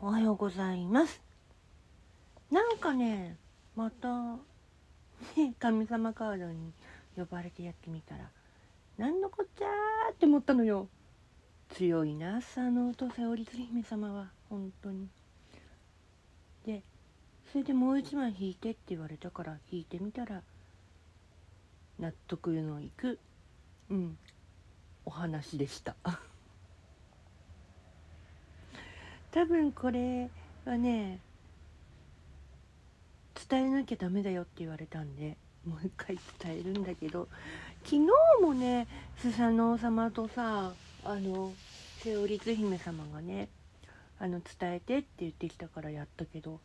おはようございます。なんかねまたね神様カードに呼ばれてやってみたらなんのこっちゃーって思ったのよ。強いな佐野と瀬織鶴姫様は本当に。でそれでもう一枚引いてって言われたから引いてみたら納得のいくうんお話でした。多分これはね伝えなきゃダメだよって言われたんでもう一回伝えるんだけど昨日もねスサノオ様とさあの瀬尾律姫様がねあの伝えてって言ってきたからやったけど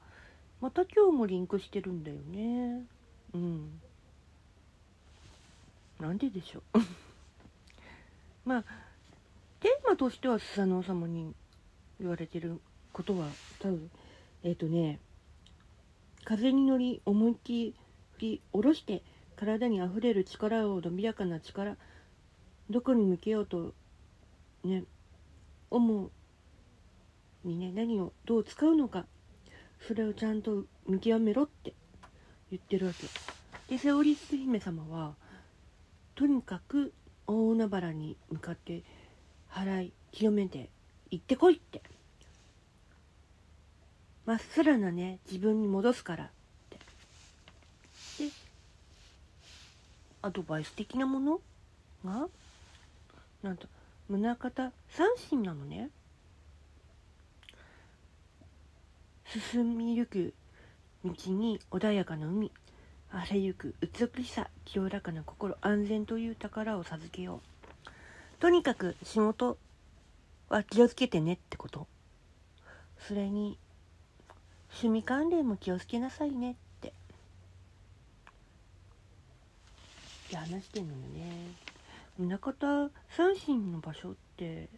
また今日もリンクしてるんだよね。うん。なんででしょう。まあテーマとしてはスサノオ様に言われてることは多分えっ、ー、とね風に乗り思いっきり振り下ろして体にあふれる力を伸びやかな力どこに向けようとね思うにね何をどう使うのかそれをちゃんと見極めろって言ってるわけ。でセオリス姫様はとにかく大海原に向かって払い清めて行ってこいってまっさらなね自分に戻すから。って。でアドバイス的なもの？がなんと宗像三神なのね。進みゆく道に穏やかな海。荒れゆく美しさ清らかな心安全という宝を授けよう。とにかく仕事は気をつけてねってこと。それに趣味関連も気をつけなさいねって。って話してんのよね。宗像三神の場所って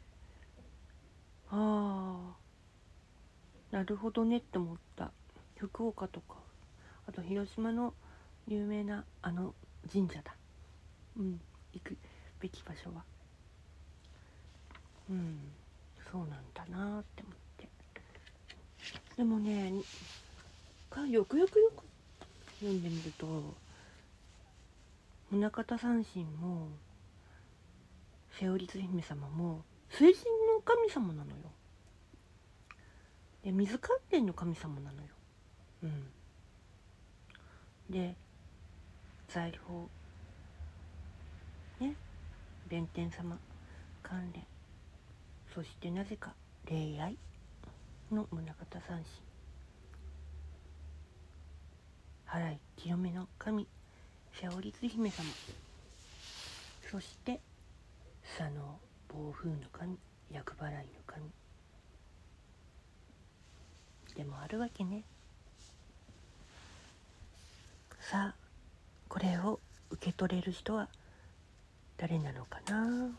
ああなるほどねって思った。福岡とか。あと広島の有名なあの神社だ。うん行くべき場所は。うんそうなんだなって。でもねよくよくよく読んでみると宗像三神も瀬尾律姫様も水神の神様なのよ。で水関連の神様なのよ。うん。で財宝ね弁天様関連。そしてなぜか恋愛の宗像三神払い清めの神瀬尾律姫様。そして佐野暴風の神厄払いの神。でもあるわけね。さあこれを受け取れる人は誰なのかな？